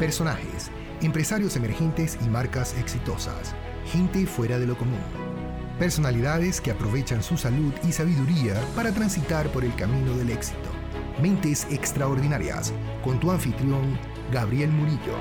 personajes, empresarios emergentes y marcas exitosas, gente fuera de lo común. Personalidades que aprovechan su salud y sabiduría para transitar por el camino del éxito. Mentes extraordinarias, con tu anfitrión, Gabriel Murillo.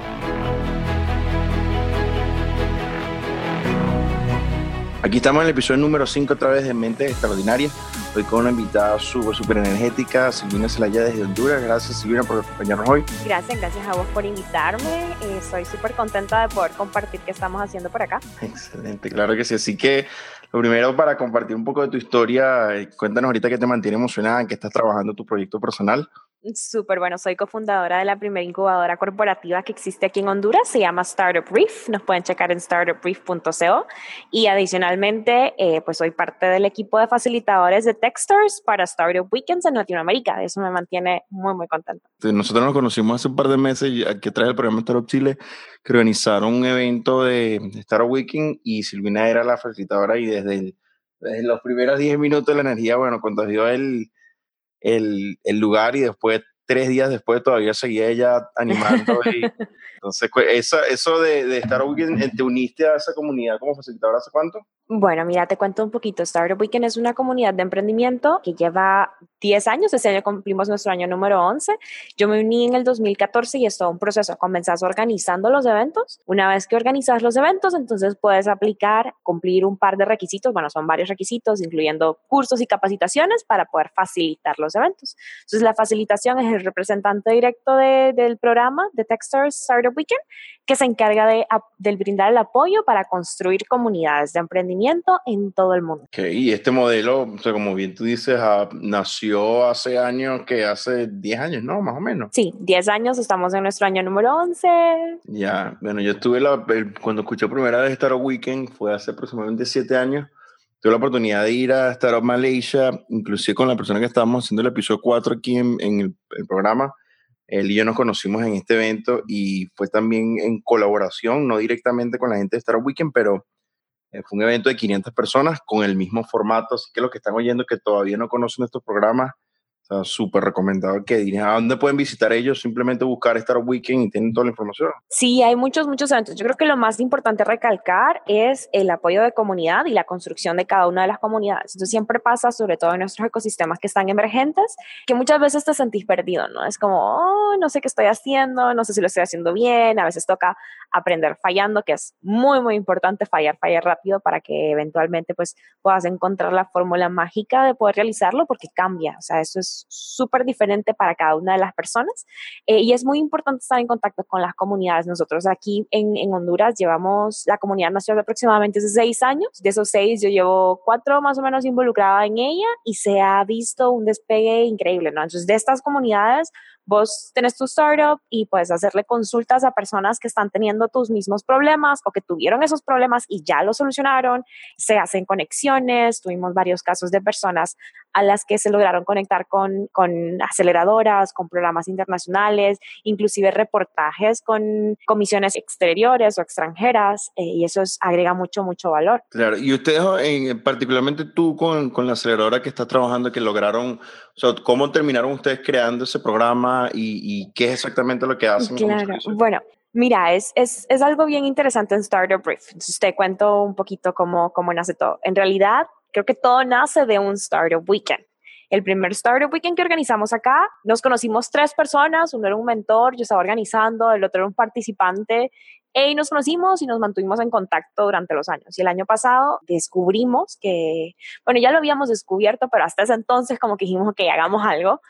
Aquí estamos en el episodio número 5 otra vez de Mentes Extraordinarias. Hoy con una invitada súper, súper energética, Silvina Celaya desde Honduras. Gracias Silvina por acompañarnos hoy. Gracias, gracias a vos por invitarme. Estoy súper contenta de poder compartir qué estamos haciendo por acá. Excelente, claro que sí. Así que lo primero para compartir un poco de tu historia, eh, cuéntanos ahorita qué te mantiene emocionada, en qué estás trabajando tu proyecto personal. Súper bueno, soy cofundadora de la primera incubadora corporativa que existe aquí en Honduras, se llama Startup Brief, nos pueden checar en startupbrief.co y adicionalmente eh, pues soy parte del equipo de facilitadores de Techstars para Startup Weekends en Latinoamérica, eso me mantiene muy muy contenta. Nosotros nos conocimos hace un par de meses aquí trae el programa Startup Chile que organizaron un evento de Startup Weekend y Silvina era la facilitadora y desde, desde los primeros 10 minutos de la energía, bueno, cuando dio el el, el lugar y después, tres días después, todavía seguía ella animando. Y, entonces, pues, eso, eso de, de estar ¿te uniste a esa comunidad como facilitadora hace cuánto? Bueno, mira, te cuento un poquito. Startup Weekend es una comunidad de emprendimiento que lleva 10 años. Este año cumplimos nuestro año número 11. Yo me uní en el 2014 y es todo un proceso. Comenzás organizando los eventos. Una vez que organizas los eventos, entonces puedes aplicar, cumplir un par de requisitos. Bueno, son varios requisitos, incluyendo cursos y capacitaciones para poder facilitar los eventos. Entonces, la facilitación es el representante directo del programa de Techstars Startup Weekend que se encarga de, de brindar el apoyo para construir comunidades de emprendimiento en todo el mundo. Ok, y este modelo, o sea, como bien tú dices, ah, nació hace años, que hace 10 años, ¿no? Más o menos. Sí, 10 años, estamos en nuestro año número 11. Ya, bueno, yo estuve, la, cuando escuché primera vez Startup Weekend, fue hace aproximadamente 7 años, tuve la oportunidad de ir a Startup Malaysia, inclusive con la persona que estábamos haciendo el episodio 4 aquí en, en el, el programa, él y yo nos conocimos en este evento y fue también en colaboración, no directamente con la gente de Startup Weekend, pero fue un evento de 500 personas con el mismo formato, así que los que están oyendo que todavía no conocen estos programas, súper recomendado que digan a dónde pueden visitar ellos, simplemente buscar Startup Weekend y tienen toda la información. Sí, hay muchos, muchos eventos. Yo creo que lo más importante recalcar es el apoyo de comunidad y la construcción de cada una de las comunidades. Entonces siempre pasa, sobre todo en nuestros ecosistemas que están emergentes, que muchas veces te sentís perdido, ¿no? Es como, oh, no sé qué estoy haciendo, no sé si lo estoy haciendo bien, a veces toca aprender fallando, que es muy, muy importante fallar, fallar rápido para que eventualmente pues puedas encontrar la fórmula mágica de poder realizarlo porque cambia, o sea, eso es súper diferente para cada una de las personas eh, y es muy importante estar en contacto con las comunidades. Nosotros aquí en, en Honduras llevamos, la comunidad nació aproximadamente hace seis años, de esos seis yo llevo cuatro más o menos involucrada en ella y se ha visto un despegue increíble, ¿no? Entonces, de estas comunidades, vos tenés tu startup y puedes hacerle consultas a personas que están teniendo tus mismos problemas o que tuvieron esos problemas y ya lo solucionaron, se hacen conexiones, tuvimos varios casos de personas a las que se lograron conectar con, con aceleradoras, con programas internacionales, inclusive reportajes con comisiones exteriores o extranjeras, eh, y eso es, agrega mucho, mucho valor. Claro, y ustedes, en, particularmente tú con, con la aceleradora que estás trabajando, que lograron, o sea, ¿cómo terminaron ustedes creando ese programa? y, qué es exactamente lo que hacen. Claro, bueno, Mira, es, es, es, algo bien interesante en Startup Brief. Entonces te cuento un poquito cómo, cómo nace todo. En realidad, creo que todo nace de un Startup Weekend. El primer Startup Weekend que organizamos acá, nos conocimos tres personas, uno era un mentor, yo estaba organizando, el otro era un participante, y nos conocimos y nos mantuvimos en contacto durante los años. Y el año pasado descubrimos que, bueno, ya lo habíamos descubierto, pero hasta ese entonces como que dijimos que hagamos algo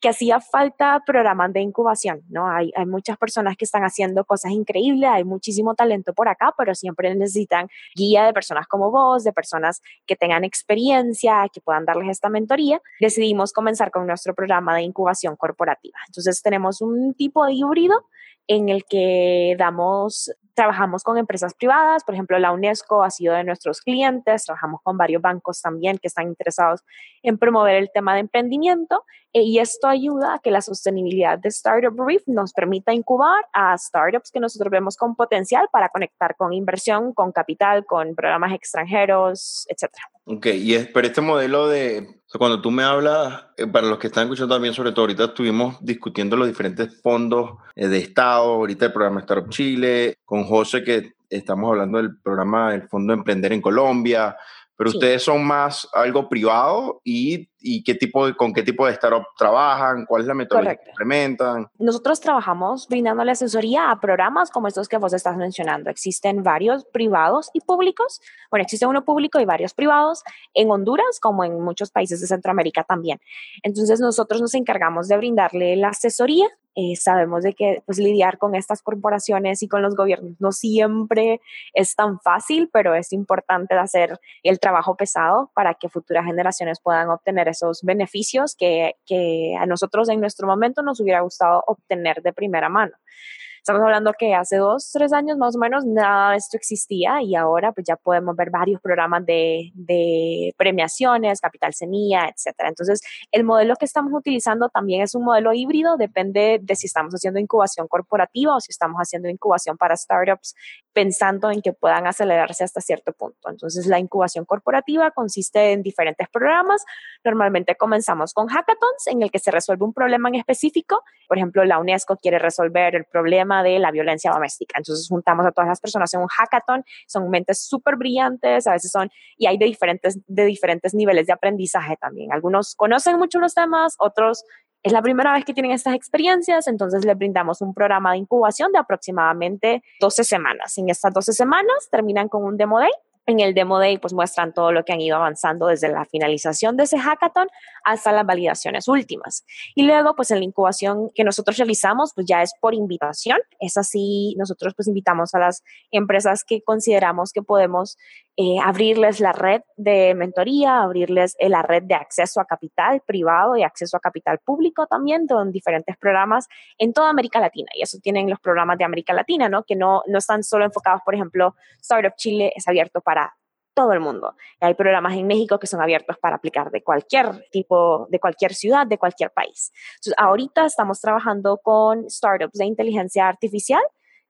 que hacía falta programas de incubación, ¿no? Hay, hay muchas personas que están haciendo cosas increíbles, hay muchísimo talento por acá, pero siempre necesitan guía de personas como vos, de personas que tengan experiencia, que puedan darles esta mentoría. Decidimos comenzar con nuestro programa de incubación corporativa. Entonces tenemos un tipo de híbrido en el que damos Trabajamos con empresas privadas, por ejemplo, la UNESCO ha sido de nuestros clientes, trabajamos con varios bancos también que están interesados en promover el tema de emprendimiento eh, y esto ayuda a que la sostenibilidad de Startup Brief nos permita incubar a startups que nosotros vemos con potencial para conectar con inversión, con capital, con programas extranjeros, etcétera. Ok, y es, pero este modelo de, cuando tú me hablas, eh, para los que están escuchando también, sobre todo ahorita estuvimos discutiendo los diferentes fondos eh, de Estado, ahorita el programa Startup Chile, con José que estamos hablando del programa del Fondo Emprender en Colombia, pero ustedes son más algo privado y, y, qué tipo de, con qué tipo de startup trabajan, cuál es la metodología que implementan. Nosotros trabajamos la asesoría a programas como estos que vos estás mencionando. Existen varios privados y públicos. Bueno, existe uno público y varios privados en Honduras como en muchos países de Centroamérica también. Entonces nosotros nos encargamos de brindarle la asesoría eh, sabemos de que pues, lidiar con estas corporaciones y con los gobiernos no siempre es tan fácil, pero es importante hacer el trabajo pesado para que futuras generaciones puedan obtener esos beneficios que, que a nosotros en nuestro momento nos hubiera gustado obtener de primera mano. Estamos hablando que hace dos, tres años más o menos nada de esto existía y ahora pues ya podemos ver varios programas de, de premiaciones, capital semilla, etcétera. Entonces, el modelo que estamos utilizando también es un modelo híbrido, depende de si estamos haciendo incubación corporativa o si estamos haciendo incubación para startups pensando en que puedan acelerarse hasta cierto punto. Entonces, la incubación corporativa consiste en diferentes programas. Normalmente comenzamos con hackathons en el que se resuelve un problema en específico. Por ejemplo, la UNESCO quiere resolver el problema de la violencia doméstica. Entonces juntamos a todas las personas en un hackathon, son mentes súper brillantes, a veces son, y hay de diferentes, de diferentes niveles de aprendizaje también. Algunos conocen mucho los temas, otros es la primera vez que tienen estas experiencias, entonces les brindamos un programa de incubación de aproximadamente 12 semanas. En estas 12 semanas terminan con un demo day en el Demo Day pues muestran todo lo que han ido avanzando desde la finalización de ese hackathon hasta las validaciones últimas. Y luego pues en la incubación que nosotros realizamos pues ya es por invitación. Es así, nosotros pues invitamos a las empresas que consideramos que podemos eh, abrirles la red de mentoría, abrirles eh, la red de acceso a capital privado y acceso a capital público también, con diferentes programas en toda América Latina. Y eso tienen los programas de América Latina, ¿no? Que no, no están solo enfocados, por ejemplo, Startup Chile es abierto para todo el mundo. hay programas en México que son abiertos para aplicar de cualquier tipo, de cualquier ciudad, de cualquier país. Entonces, ahorita estamos trabajando con startups de inteligencia artificial,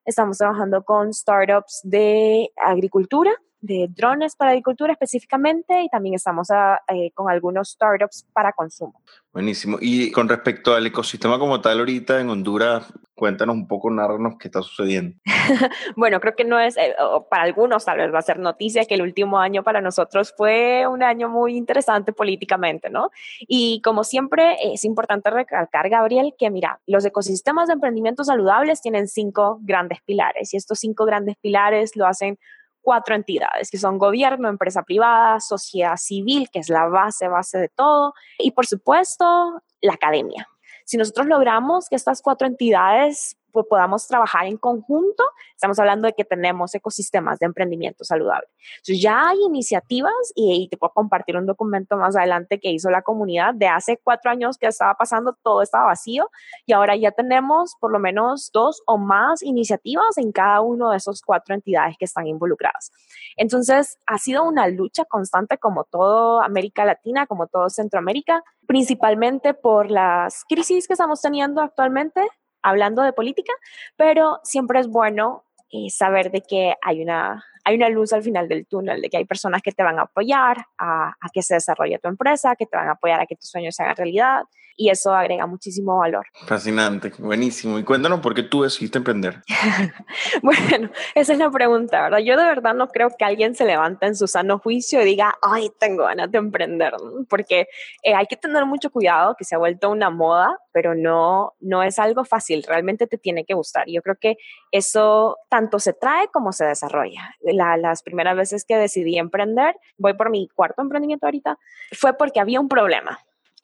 estamos trabajando con startups de agricultura, de drones para agricultura específicamente y también estamos ah, eh, con algunos startups para consumo. Buenísimo. Y con respecto al ecosistema como tal ahorita en Honduras, cuéntanos un poco, narranos qué está sucediendo. bueno, creo que no es, eh, para algunos tal vez va a ser noticia que el último año para nosotros fue un año muy interesante políticamente, ¿no? Y como siempre, es importante recalcar, Gabriel, que mira, los ecosistemas de emprendimiento saludables tienen cinco grandes pilares y estos cinco grandes pilares lo hacen cuatro entidades, que son gobierno, empresa privada, sociedad civil, que es la base, base de todo, y por supuesto, la academia. Si nosotros logramos que estas cuatro entidades podamos trabajar en conjunto, estamos hablando de que tenemos ecosistemas de emprendimiento saludable. Entonces ya hay iniciativas y, te puedo compartir un documento más adelante que hizo la comunidad de hace cuatro años que estaba pasando, todo estaba vacío y ahora ya tenemos por lo menos dos o más iniciativas en cada uno de esos cuatro entidades que están involucradas. Entonces ha sido una lucha constante como todo América Latina, como todo Centroamérica, principalmente por las crisis que estamos teniendo actualmente hablando de política, pero siempre es bueno eh, saber de que hay una, hay una luz al final del túnel, de que hay personas que te van a apoyar a, a que se desarrolle tu empresa, que te van a apoyar a que tus sueños se hagan realidad y eso agrega muchísimo valor. Fascinante, buenísimo. Y cuéntanos por qué tú decidiste emprender. bueno, esa es la pregunta, ¿verdad? Yo de verdad no creo que alguien se levante en su sano juicio y diga, ay, tengo ganas de emprender, porque eh, hay que tener mucho cuidado, que se ha vuelto una moda, pero no, no es algo fácil, realmente te tiene que gustar. Yo creo que eso tanto se trae como se desarrolla. las primeras veces que decidí emprender, voy por mi cuarto emprendimiento ahorita, fue porque había un problema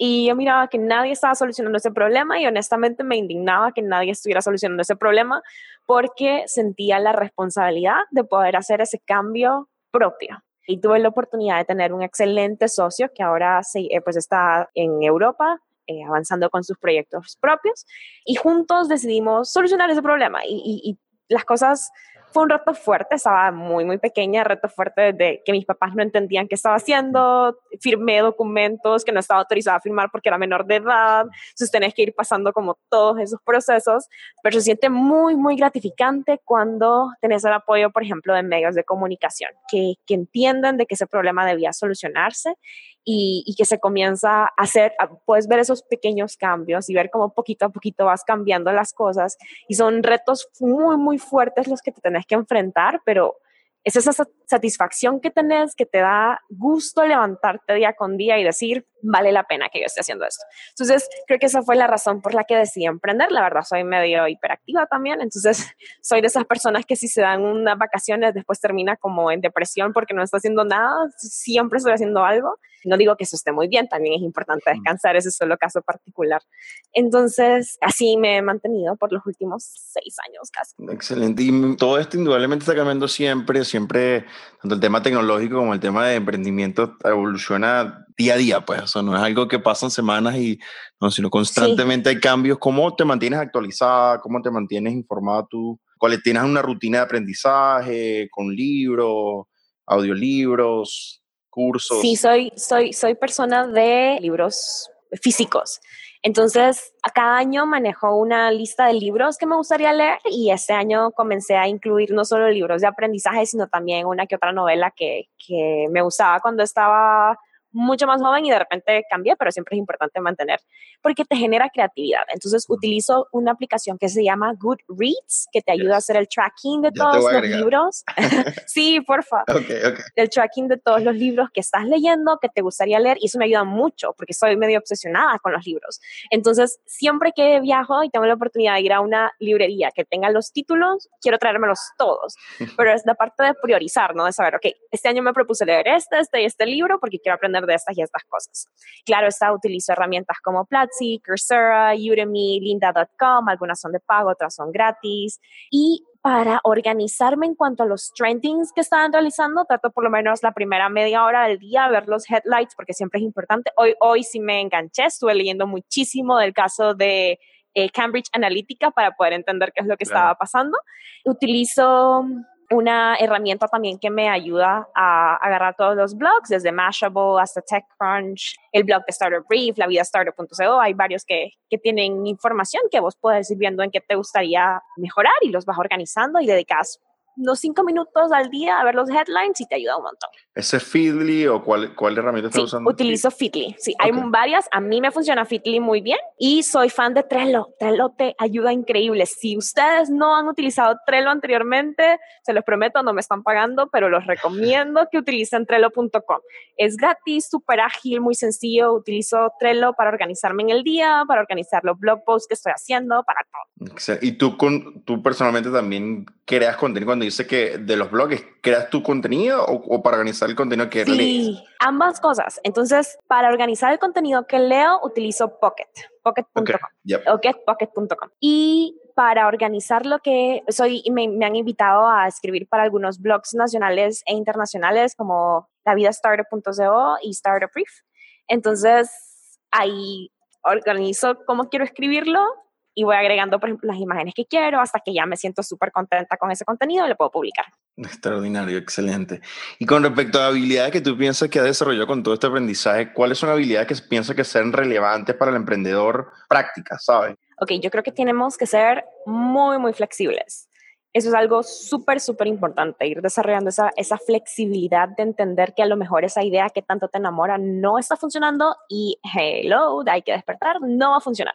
y yo miraba que nadie estaba solucionando ese problema y honestamente me indignaba que nadie estuviera solucionando ese problema porque sentía la responsabilidad de poder hacer ese cambio propio. Y tuve la oportunidad de tener un excelente socio que ahora se, eh, pues está en Europa eh, avanzando con sus proyectos propios y juntos decidimos solucionar ese problema. Y, y las cosas fue un reto fuerte, estaba muy, muy pequeña, reto fuerte de que mis papás no entendían qué estaba haciendo, firmé documentos que no estaba autorizada a firmar porque era menor de edad, entonces tenés que ir pasando como todos esos procesos, pero se siente muy, muy gratificante cuando tenés el apoyo, por ejemplo, de medios de comunicación, que, que entienden de que ese problema debía solucionarse y, que se comienza a hacer, puedes ver esos pequeños cambios y ver cómo poquito a poquito vas cambiando las cosas y son retos muy, muy fuertes los que te tenés que enfrentar, pero es esa satisfacción que tenés que te da gusto levantarte día con día y decir, vale la pena que yo esté haciendo esto. Entonces, creo que esa fue la razón por la que decidí emprender. La verdad, soy medio hiperactiva también, entonces soy de esas personas que si se dan unas vacaciones después termina como en depresión porque no está haciendo nada, siempre estoy haciendo algo. No digo que eso esté muy bien, también es importante descansar, ese es solo caso particular. Entonces, así me he mantenido por los últimos seis años casi. Excelente. Y todo esto indudablemente está cambiando siempre, siempre, tanto el tema tecnológico como el tema de emprendimiento evoluciona día a día, pues, eso no es algo que pasan semanas y no, sino constantemente hay cambios. ¿Cómo te mantienes actualizada? ¿Cómo te mantienes informada tú? ¿Cuáles tienes una rutina de aprendizaje con libros, audiolibros, cursos? Sí, soy, soy, soy persona de libros físicos. Entonces, a cada año manejo una lista de libros que me gustaría leer y este año comencé a incluir no solo libros de aprendizaje, sino también una que otra novela que, que me gustaba cuando estaba mucho más joven y de repente cambié, pero siempre es importante mantener porque te genera creatividad. Entonces utilizo una aplicación que se llama Goodreads, que te ayuda a hacer el tracking de todos los libros. sí, porfa. Okay, okay. El tracking de todos los libros que estás leyendo, que te gustaría leer, y eso me ayuda mucho porque soy medio obsesionada con los libros. Entonces, siempre que viajo y tengo la oportunidad de ir a una librería que tenga los títulos, quiero traérmelos todos. Pero es la parte de priorizar, ¿no? De saber, ok, este año me propuse leer este, este y este libro porque quiero aprender de estas y estas cosas. Claro, está, utilizo herramientas como Platzi, Coursera, Udemy, Linda.com, algunas son de pago, otras son gratis. Y para organizarme en cuanto a los trendings que estaban realizando, trato por lo menos la primera media hora del día ver los headlights porque siempre es importante. Hoy, hoy sí me enganché, estuve leyendo muchísimo del caso de eh, Cambridge Analytica para poder entender qué es lo que estaba pasando. Utilizo una herramienta también que me ayuda a agarrar todos los blogs, desde Mashable hasta TechCrunch, el blog de Startup Brief, la vida startup.co. Hay varios que, que, tienen información que vos puedes ir viendo en qué te gustaría mejorar y los vas organizando y dedicas unos cinco minutos al día a ver los headlines y te ayuda un montón. ¿Ese Feedly o cuál, cuál herramienta estás usando? Utilizo Feedly. Sí, hay varias. A mí me funciona Feedly muy bien y soy fan de Trello. Trello te ayuda increíble. Si ustedes no han utilizado Trello anteriormente, se los prometo, no me están pagando, pero los recomiendo que utilicen Trello.com. Es gratis, súper ágil, muy sencillo. Utilizo Trello para organizarme en el día, para organizar los blog posts que estoy haciendo, para todo. ¿Y tú, con, tú personalmente también creas contenido? Cuando dices que de los blogs, ¿creas tu contenido o, o para organizar el contenido que sí, ambas cosas. Entonces, para organizar el contenido que leo, utilizo Pocket, pocket.com, Y para organizar lo que soy, me, me, han invitado a escribir para algunos blogs nacionales e internacionales como La Vida Startup.co y Startup Brief. Entonces, ahí organizo cómo quiero escribirlo y voy agregando, por ejemplo, las imágenes que quiero hasta que ya me siento súper contenta con ese contenido y lo puedo publicar. Extraordinario, excelente. Y con respecto a habilidades que tú piensas que ha desarrollado con todo este aprendizaje, ¿cuáles son habilidades que piensas que sean relevantes para el emprendedor prácticas, sabes? Ok, yo creo que tenemos que ser muy, muy flexibles. Eso es algo súper, súper importante, ir desarrollando esa, esa flexibilidad de entender que a lo mejor esa idea que tanto te enamora no está funcionando y hello, hay que despertar, no va a funcionar.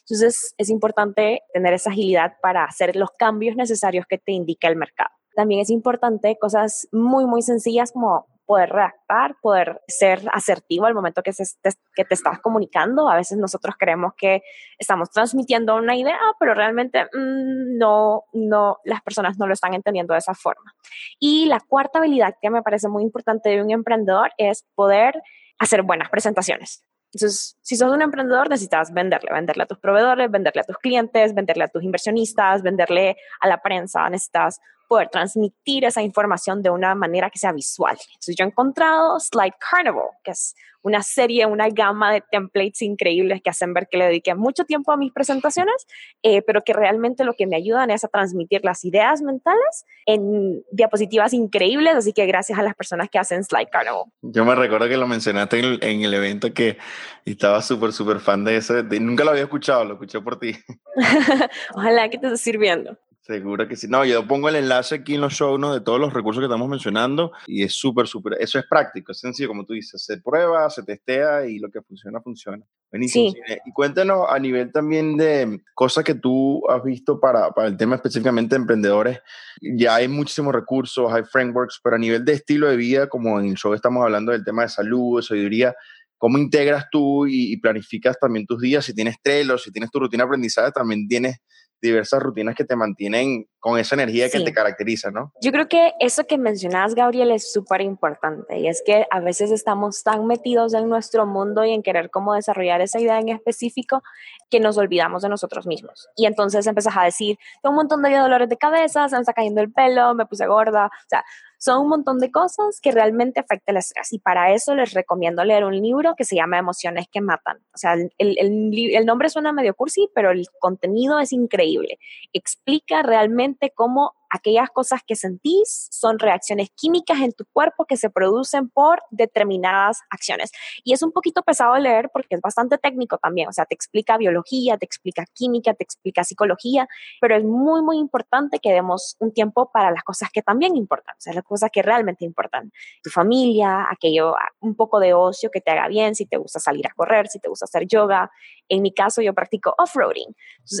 Entonces es importante tener esa agilidad para hacer los cambios necesarios que te indica el mercado. También es importante cosas muy, muy sencillas como poder redactar, poder ser asertivo al momento que, se te, que te estás comunicando. A veces nosotros creemos que estamos transmitiendo una idea, pero realmente mm, no, no, las personas no lo están entendiendo de esa forma. Y la cuarta habilidad que me parece muy importante de un emprendedor es poder hacer buenas presentaciones. Entonces, si sos un emprendedor, necesitas venderle, venderle a tus proveedores, venderle a tus clientes, venderle a tus inversionistas, venderle a la prensa, necesitas poder transmitir esa información de una manera que sea visual. Entonces yo he encontrado Slide Carnival, que es una serie, una gama de templates increíbles que hacen ver que le dediqué mucho tiempo a mis presentaciones, eh, pero que realmente lo que me ayudan es a transmitir las ideas mentales en diapositivas increíbles, así que gracias a las personas que hacen Slide Carnival. Yo me recuerdo que lo mencionaste en el, evento que estaba súper, súper fan de eso, nunca lo había escuchado, lo escuché por ti. Ojalá que te esté sirviendo. Seguro que sí. No, yo pongo el enlace aquí en los show notes de todos los recursos que estamos mencionando y es súper, súper, eso es práctico, es sencillo, como tú dices, se prueba, se testea y lo que funciona, funciona. Buenísimo. Y cuéntanos a nivel también de cosas que tú has visto para, para el tema específicamente de emprendedores. Ya hay muchísimos recursos, hay frameworks, pero a nivel de estilo de vida, como en el show estamos hablando del tema de salud, de sabiduría, ¿cómo integras tú y, y planificas también tus días? Si tienes Trello, si tienes tu rutina de aprendizaje, también tienes diversas rutinas que te mantienen con esa energía que te caracteriza, ¿no? Yo creo que eso que mencionas, Gabriel, es súper importante y es que a veces estamos tan metidos en nuestro mundo y en querer cómo desarrollar esa idea en específico que nos olvidamos de nosotros mismos. Y entonces empezás a decir, tengo un montón de dolores de cabeza, se me está cayendo el pelo, me puse gorda, o sea, son un montón de cosas que realmente afectan el estrés y para eso les recomiendo leer un libro que se llama Emociones que Matan. O sea, el, el, el nombre suena medio cursi, pero el contenido es increíble. Explica realmente cómo aquellas cosas que sentís son reacciones químicas en tu cuerpo que se producen por determinadas acciones. Y es un poquito pesado de leer porque es bastante técnico también, o sea, te explica biología, te explica química, te explica psicología, pero es muy, muy importante que demos un tiempo para las cosas que también importan, o sea, las cosas que realmente importan. Tu familia, aquello, un poco de ocio que te haga bien, si te gusta salir a correr, si te gusta hacer yoga. En mi caso, yo practico off-roading.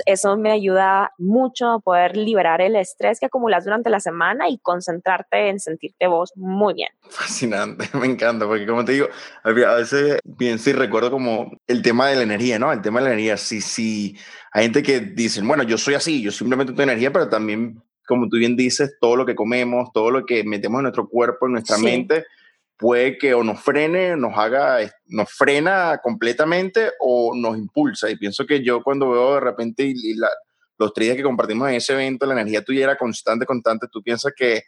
eso me ayuda mucho a poder liberar el estrés que acumulas durante la semana y concentrarte en sentirte vos muy bien. Fascinante, me encanta, porque como te digo, a veces pienso y recuerdo como el tema de la energía, ¿no? El tema de la energía, sí, sí, hay gente que dice, bueno, yo soy así, yo simplemente tengo energía, pero también, como tú bien dices, todo lo que comemos, todo lo que metemos en nuestro cuerpo, en nuestra mente, puede que o nos frene, nos haga, nos frena completamente o nos impulsa. Y pienso que yo cuando veo de repente y la, los tres días que compartimos en ese evento, la energía tuya era constante, constante. ¿Tú piensas que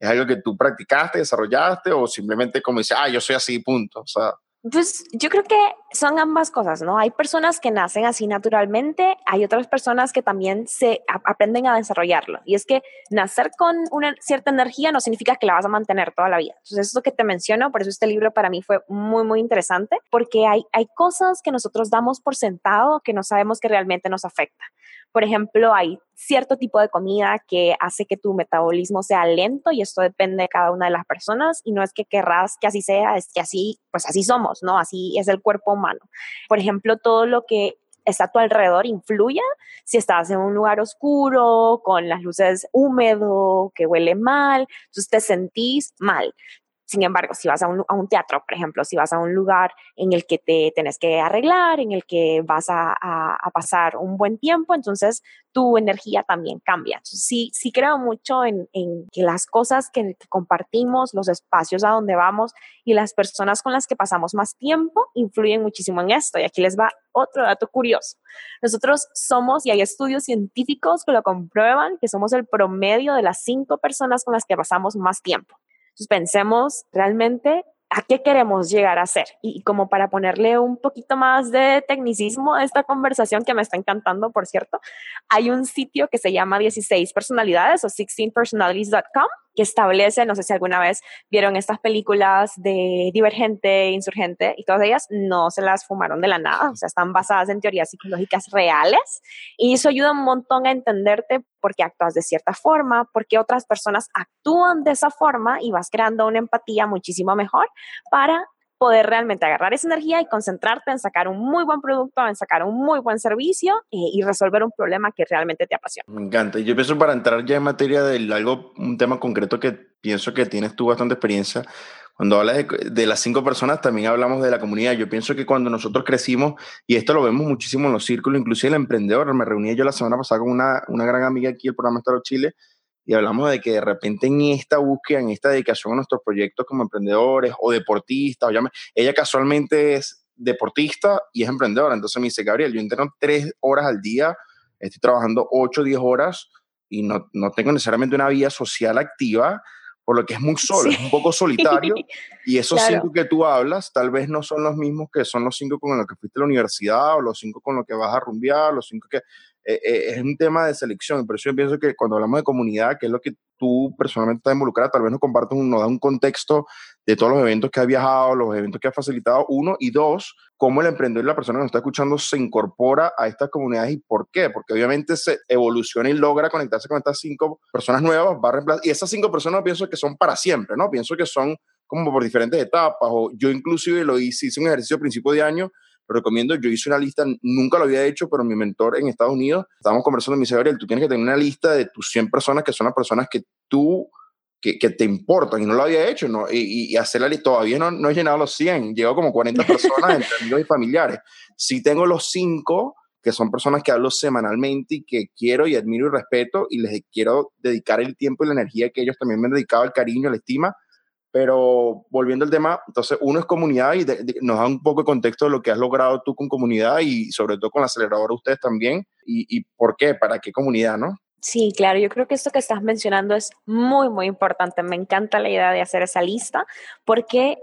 es algo que tú practicaste, desarrollaste o simplemente como dices, ah, yo soy así, punto? O sea, pues yo creo que son ambas cosas, ¿no? Hay personas que nacen así naturalmente, hay otras personas que también se aprenden a desarrollarlo. Y es que nacer con una cierta energía no significa que la vas a mantener toda la vida. Entonces, eso que te menciono, por eso este libro para mí fue muy, muy interesante, porque hay, hay cosas que nosotros damos por sentado que no sabemos que realmente nos afecta. Por ejemplo, hay cierto tipo de comida que hace que tu metabolismo sea lento y esto depende de cada una de las personas y no es que querrás que así sea, es que así, pues así somos, ¿no? Así es el cuerpo humano. Por ejemplo, todo lo que está a tu alrededor influye. Si estás en un lugar oscuro, con las luces húmedo, que huele mal, entonces te sentís mal. Sin embargo, si vas a un, teatro, por ejemplo, si vas a un lugar en el que te tenés que arreglar, en el que vas a, a, pasar un buen tiempo, entonces tu energía también cambia. Entonces, sí, sí creo mucho en, en que las cosas que, que, compartimos, los espacios a donde vamos y las personas con las que pasamos más tiempo influyen muchísimo en esto. Y aquí les va otro dato curioso. Nosotros somos, y hay estudios científicos que lo comprueban, que somos el promedio de las cinco personas con las que pasamos más tiempo. Pensemos realmente a qué queremos llegar a ser. Y como para ponerle un poquito más de tecnicismo a esta conversación que me está encantando, por cierto, hay un sitio que se llama 16 personalidades o 16personalities.com que establece, no sé si alguna vez vieron estas películas de Divergente, Insurgente, y todas ellas no se las fumaron de la nada, o sea, están basadas en teorías psicológicas reales, y eso ayuda un montón a entenderte por qué actúas de cierta forma, por qué otras personas actúan de esa forma, y vas creando una empatía muchísimo mejor para poder realmente agarrar esa energía y concentrarte en sacar un muy buen producto, en sacar un muy buen servicio eh, y resolver un problema que realmente te apasiona. Me encanta. Yo pienso para entrar ya en materia de algo, un tema concreto que pienso que tienes tú bastante experiencia. Cuando hablas de, de, las cinco personas, también hablamos de la comunidad. Yo pienso que cuando nosotros crecimos, y esto lo vemos muchísimo en los círculos, inclusive el emprendedor, me reuní yo la semana pasada con una, una gran amiga aquí del programa Estado Chile, y hablamos de que de repente en esta búsqueda, en esta dedicación a nuestros proyectos como emprendedores o deportistas, o llame, ella casualmente es deportista y es emprendedora, entonces me dice, Gabriel, yo entreno tres horas al día, estoy trabajando ocho, diez horas y no, no tengo necesariamente una vida social activa, por lo que es muy solo, es un poco solitario. Y esos cinco que tú hablas, tal vez no son los mismos que son los cinco con los que fuiste a la universidad, o los cinco con los que vas a rumbear, los cinco que... Eh, es un tema de selección, pero yo pienso que cuando hablamos de comunidad, que es lo que tú personalmente estás involucrada, tal vez nos compartes, nos da un contexto de todos los eventos que has viajado, los eventos que has facilitado, uno, y dos, cómo el emprendedor y la persona que nos está escuchando se incorpora a estas comunidades y por qué, porque obviamente se evoluciona y logra conectarse con estas cinco personas nuevas, va a reemplazar, y esas cinco personas pienso que son para siempre, ¿no? Pienso que son como por diferentes etapas, o yo inclusive lo hice, hice un ejercicio a principio de año recomiendo, yo hice una lista, nunca lo había hecho, pero mi mentor en Estados Unidos, estábamos conversando, me dice, Gabriel, tú tienes que tener una lista de tus 100 personas que son las personas que tú, que, que te importan, y no lo había hecho, ¿no? y, y hacer la lista, todavía no, no he llenado los 100, llevo como 40 personas entre amigos y familiares. Sí tengo los 5 que son personas que hablo semanalmente y que quiero y admiro y respeto y les quiero dedicar el tiempo y la energía que ellos también me han dedicado, el cariño, la estima, pero volviendo al tema, entonces uno es comunidad y nos da un poco de contexto de lo que has logrado tú con comunidad y sobre todo con la aceleradora ustedes también. Y, y por qué, para qué comunidad, ¿no? Sí, claro, yo creo que esto que estás mencionando es muy, muy importante. Me encanta la idea de hacer esa lista porque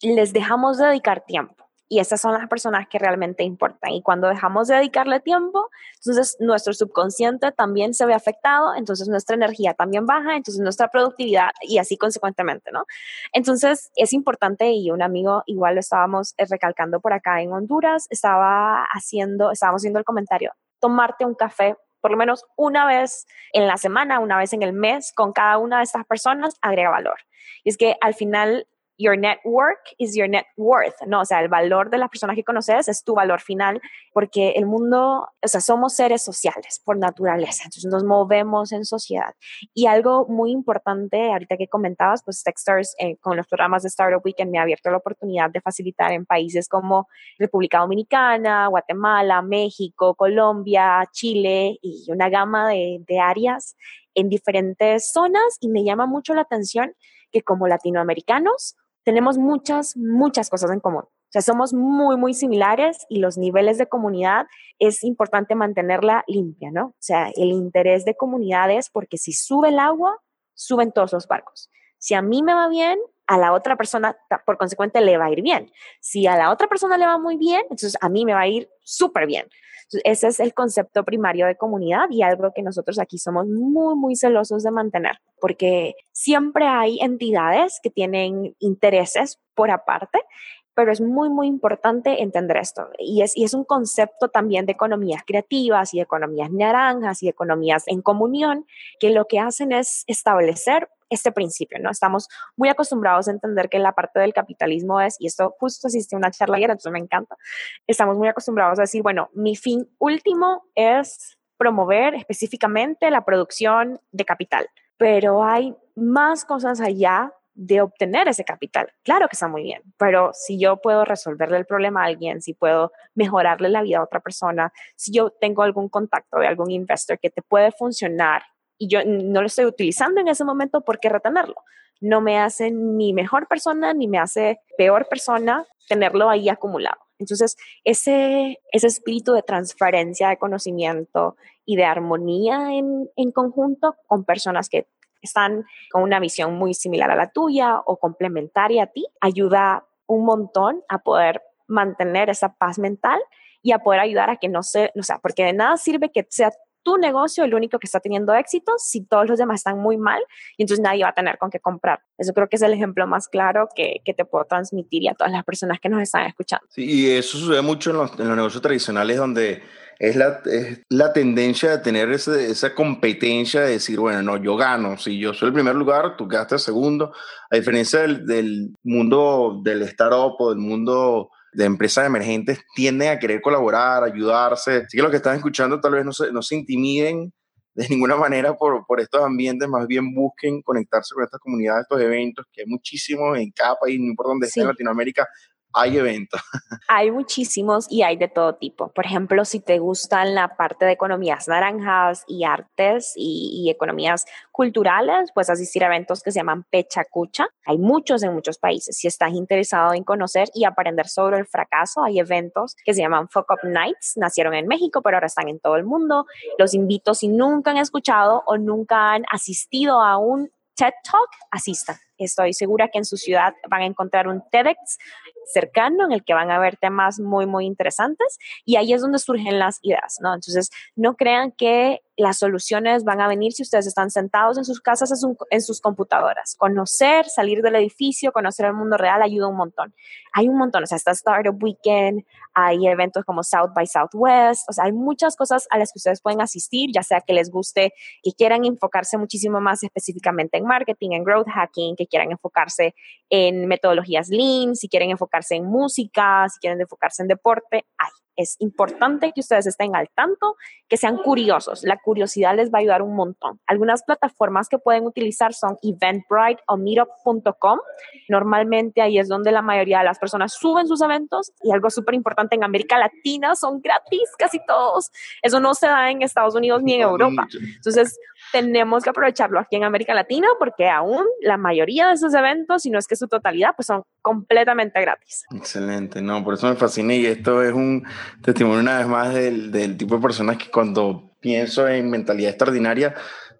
les dejamos dedicar tiempo y esas son las personas que realmente importan. Y cuando dejamos de dedicarle tiempo, entonces nuestro subconsciente también se ve afectado, entonces nuestra energía también baja, entonces nuestra productividad y así consecuentemente, ¿no? Entonces es importante y un amigo igual lo estábamos eh, recalcando por acá en Honduras, estaba haciendo, estábamos haciendo el comentario, tomarte un café por lo menos una vez en la semana, una vez en el mes con cada una de estas personas agrega valor. Y es que al final your network is your net worth, ¿no? O sea, el valor de las personas que conoces es tu valor final, porque el mundo, o sea, somos seres sociales por naturaleza, entonces nos movemos en sociedad. Y algo muy importante, ahorita que comentabas, pues Techstars eh, con los programas de Startup Weekend me ha abierto la oportunidad de facilitar en países como República Dominicana, Guatemala, México, Colombia, Chile y una gama de, de áreas en diferentes zonas y me llama mucho la atención que como latinoamericanos tenemos muchas, muchas cosas en común. O sea, somos muy, muy similares y los niveles de comunidad es importante mantenerla limpia, ¿no? O sea, el interés de comunidad es porque si sube el agua, suben todos los barcos. Si a mí me va bien, a la otra persona, por consecuente, le va a ir bien. Si a la otra persona le va muy bien, entonces a mí me va a ir súper bien. ese es el concepto primario de comunidad y algo que nosotros aquí somos muy, muy celosos de mantener, porque siempre hay entidades que tienen intereses por aparte pero es muy, muy importante entender esto. Y es, y es un concepto también de economías creativas y de economías naranjas y economías en comunión, que lo que hacen es establecer este principio, ¿no? Estamos muy acostumbrados a entender que la parte del capitalismo es, y esto justo asiste a una charla ayer, entonces me encanta, estamos muy acostumbrados a decir, bueno, mi fin último es promover específicamente la producción de capital, pero hay más cosas allá de obtener ese capital. Claro que está muy bien, pero si yo puedo resolverle el problema a alguien, si puedo mejorarle la vida a otra persona, si yo tengo algún contacto de algún investor que te puede funcionar y yo no lo estoy utilizando en ese momento, ¿por qué retenerlo? No me hace ni mejor persona ni me hace peor persona tenerlo ahí acumulado. Entonces, ese, ese espíritu de transferencia de conocimiento y de armonía en, en conjunto con personas que están con una visión muy similar a la tuya o complementaria a ti, ayuda un montón a poder mantener esa paz mental y a poder ayudar a que no se, o sea, porque de nada sirve que sea tu negocio el único que está teniendo éxito si todos los demás están muy mal y entonces nadie va a tener con qué comprar. Eso creo que es el ejemplo más claro que, que te puedo transmitir y a todas las personas que nos están escuchando. Sí, y eso sucede mucho en los, en los negocios tradicionales donde es la, es la tendencia de tener ese, esa competencia de decir, bueno, no, yo gano, si yo soy el primer lugar, tú quedaste segundo, a diferencia del, del mundo del startup o del mundo de empresas emergentes tienden a querer colaborar, ayudarse. Así que los que están escuchando tal vez no se, no se intimiden de ninguna manera por, por estos ambientes, más bien busquen conectarse con estas comunidades, estos eventos, que hay muchísimos en cada país, no importa dónde esté en Latinoamérica, hay eventos. Hay muchísimos y hay de todo tipo. Por ejemplo, si te gustan la parte de economías naranjas y artes y, economías culturales, puedes asistir a eventos que se llaman Pecha Cucha. Hay muchos en muchos países. Si estás interesado en conocer y aprender sobre el fracaso, hay eventos que se llaman Fuck Up Nights. Nacieron en México, pero ahora están en todo el mundo. Los invito si nunca han escuchado o nunca han asistido a un TED Talk, asistan. Estoy segura que en su ciudad van a encontrar un TEDx cercano en el que van a ver temas muy, muy interesantes y ahí es donde surgen las ideas, ¿no? Entonces, no crean que las soluciones van a venir si ustedes están sentados en sus casas, en sus computadoras. Conocer, salir del edificio, conocer el mundo real ayuda un montón. Hay un montón, o sea, está Startup Weekend, hay eventos como South by Southwest, o sea, hay muchas cosas a las que ustedes pueden asistir, ya sea que les guste, que quieran enfocarse muchísimo más específicamente en marketing, en growth hacking, que quieran enfocarse en metodologías lean, si quieren enfocarse en música, si quieren enfocarse en deporte, hay es importante que ustedes estén al tanto, que sean curiosos. La curiosidad les va a ayudar un montón. Algunas plataformas que pueden utilizar son Eventbrite o Meetup.com. Normalmente ahí es donde la mayoría de las personas suben sus eventos y algo súper importante en América Latina son gratis, casi todos. Eso no se da en Estados Unidos ni en Europa. Entonces, tenemos que aprovecharlo aquí en América Latina porque aún la mayoría de esos eventos, si no es que su totalidad, pues son completamente gratis. Excelente, no, por eso me fascina y esto es un testimonio una vez más del, del tipo de personas que cuando pienso en mentalidad extraordinaria,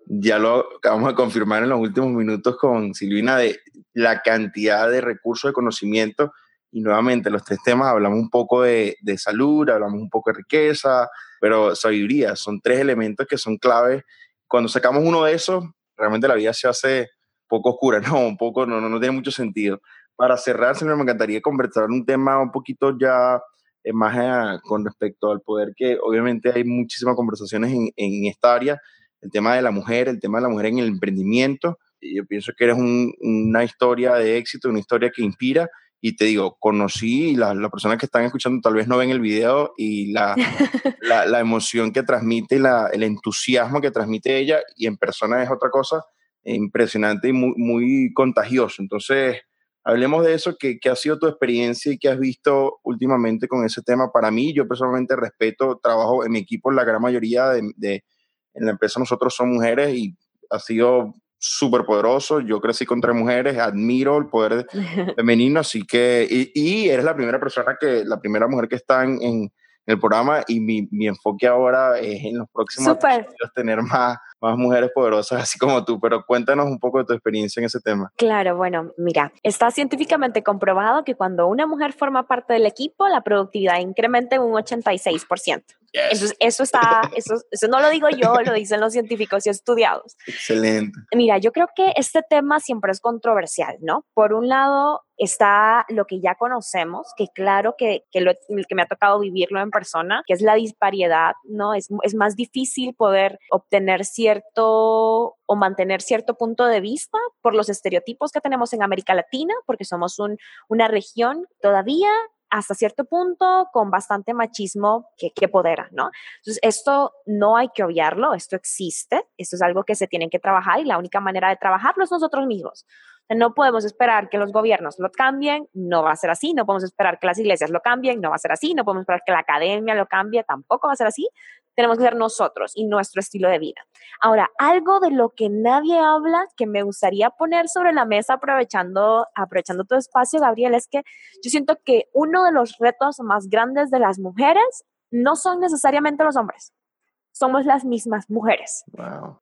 ya lo acabamos de confirmar en los últimos minutos con Silvina de la cantidad de recursos de conocimiento y nuevamente los tres temas hablamos un poco de, de salud, hablamos un poco de riqueza, pero sabiduría, son tres elementos que son claves cuando sacamos uno de esos, realmente la vida se hace poco oscura, ¿no? Un poco, no, no, tiene mucho sentido. Para cerrar, señor, me encantaría conversar un tema un poquito ya eh, más eh, con respecto al poder, que obviamente hay muchísimas conversaciones en, en, esta área, el tema de la mujer, el tema de la mujer en el emprendimiento. Yo pienso que eres una historia de éxito, una historia que inspira y te digo, conocí, las la personas que están escuchando tal vez no ven el video y la, la, la emoción que transmite, la, el entusiasmo que transmite ella y en persona es otra cosa impresionante y muy, muy contagioso. Entonces, hablemos de eso, ¿qué, ha sido tu experiencia y qué has visto últimamente con ese tema? Para mí, yo personalmente respeto, trabajo en mi equipo, la gran mayoría de, de en la empresa nosotros somos mujeres y ha sido súper poderoso. Yo crecí con tres mujeres, admiro el poder femenino, así que, y, eres la primera persona que, la primera mujer que está en, en el programa y mi, mi, enfoque ahora es en los próximos años tener más, más mujeres poderosas, así como tú, pero cuéntanos un poco de tu experiencia en ese tema. Claro, bueno, mira, está científicamente comprobado que cuando una mujer forma parte del equipo, la productividad incrementa en un 86%. Entonces, eso está, eso, eso no lo digo yo, lo dicen los científicos y estudiados. Excelente. Mira, yo creo que este tema siempre es controversial, ¿no? Por un lado está lo que ya conocemos, que claro que, que, lo, que me ha tocado vivirlo en persona, que es la disparidad, ¿no? Es, es más difícil poder obtener cierto o mantener cierto punto de vista por los estereotipos que tenemos en América Latina, porque somos un, una región todavía hasta cierto punto con bastante machismo que, que podera, ¿no? Entonces, esto no hay que obviarlo, esto existe, esto es algo que se tiene que trabajar y la única manera de trabajarlo es nosotros mismos. No podemos esperar que los gobiernos lo cambien, no va a ser así, no podemos esperar que las iglesias lo cambien, no va a ser así, no podemos esperar que la academia lo cambie, tampoco va a ser así. Tenemos que ser nosotros y nuestro estilo de vida. Ahora, algo de lo que nadie habla que me gustaría poner sobre la mesa aprovechando, aprovechando tu espacio, Gabriel, es que yo siento que uno de los retos más grandes de las mujeres no son necesariamente los hombres somos las mismas mujeres.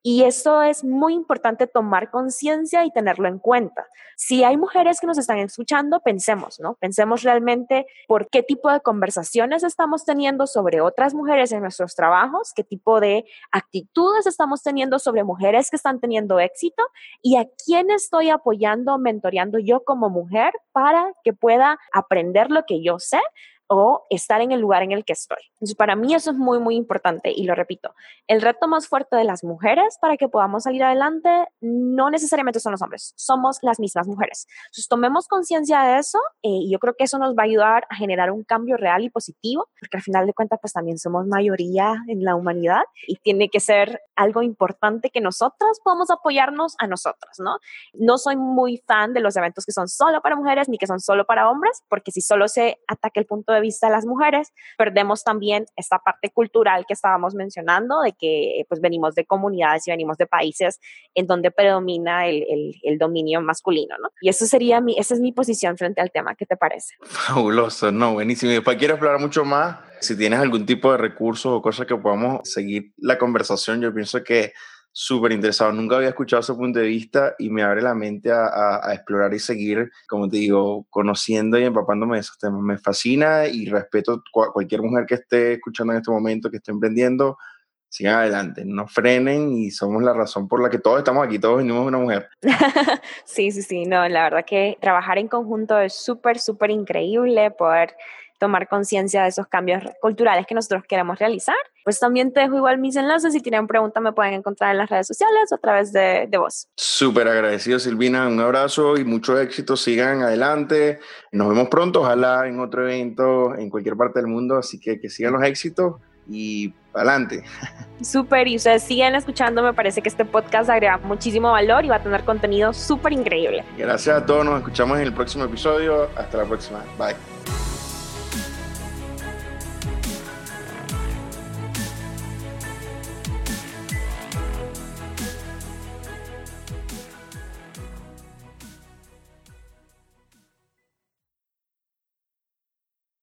Y eso es muy importante tomar conciencia y tenerlo en cuenta. Si hay mujeres que nos están escuchando, pensemos, ¿no? Pensemos realmente por qué tipo de conversaciones estamos teniendo sobre otras mujeres en nuestros trabajos, qué tipo de actitudes estamos teniendo sobre mujeres que están teniendo éxito y a quién estoy apoyando, mentoreando yo como mujer para que pueda aprender lo que yo sé o estar en el lugar en el que estoy. Entonces, para mí eso es muy, muy importante y lo repito, el reto más fuerte de las mujeres para que podamos salir adelante no necesariamente son los hombres, somos las mismas mujeres. Entonces, tomemos conciencia de eso eh, y yo creo que eso nos va a ayudar a generar un cambio real y positivo, porque al final de cuentas, pues también somos mayoría en la humanidad y tiene que ser algo importante que nosotras podemos apoyarnos a nosotras, ¿no? No soy muy fan de los eventos que son solo para mujeres ni que son solo para hombres, porque si solo se ataca el punto de vista de las mujeres, perdemos también esta parte cultural que estábamos mencionando, de que pues venimos de comunidades y venimos de países en donde predomina el, el, el dominio masculino, ¿no? Y eso sería mi, esa es mi posición frente al tema, ¿qué te parece? Fabuloso, no, buenísimo. Y después quiero explorar mucho más, si tienes algún tipo de recurso o cosas que podamos seguir la conversación, yo pienso que súper interesado. Nunca había escuchado ese punto de vista y me abre la mente a, a, explorar y seguir, como te digo, conociendo y empapándome de esos temas. Me fascina y respeto a cualquier mujer que esté escuchando en este momento, que esté emprendiendo. Sigan adelante, no frenen y somos la razón por la que todos estamos aquí, todos venimos de una mujer. sí, sí, sí, no, la verdad que trabajar en conjunto es súper, súper increíble, poder tomar conciencia de esos cambios culturales que nosotros queremos realizar. Pues también te dejo igual mis enlaces. Si tienen preguntas, me pueden encontrar en las redes sociales o a través de, de vos. Súper agradecido, Silvina. Un abrazo y mucho éxito. Sigan adelante. Nos vemos pronto. Ojalá en otro evento en cualquier parte del mundo. Así que que sigan los éxitos y adelante. Súper, y ustedes siguen escuchando, me parece que este podcast agrega muchísimo valor y va a tener contenido súper increíble. Gracias a todos, nos escuchamos en el próximo episodio, hasta la próxima, bye.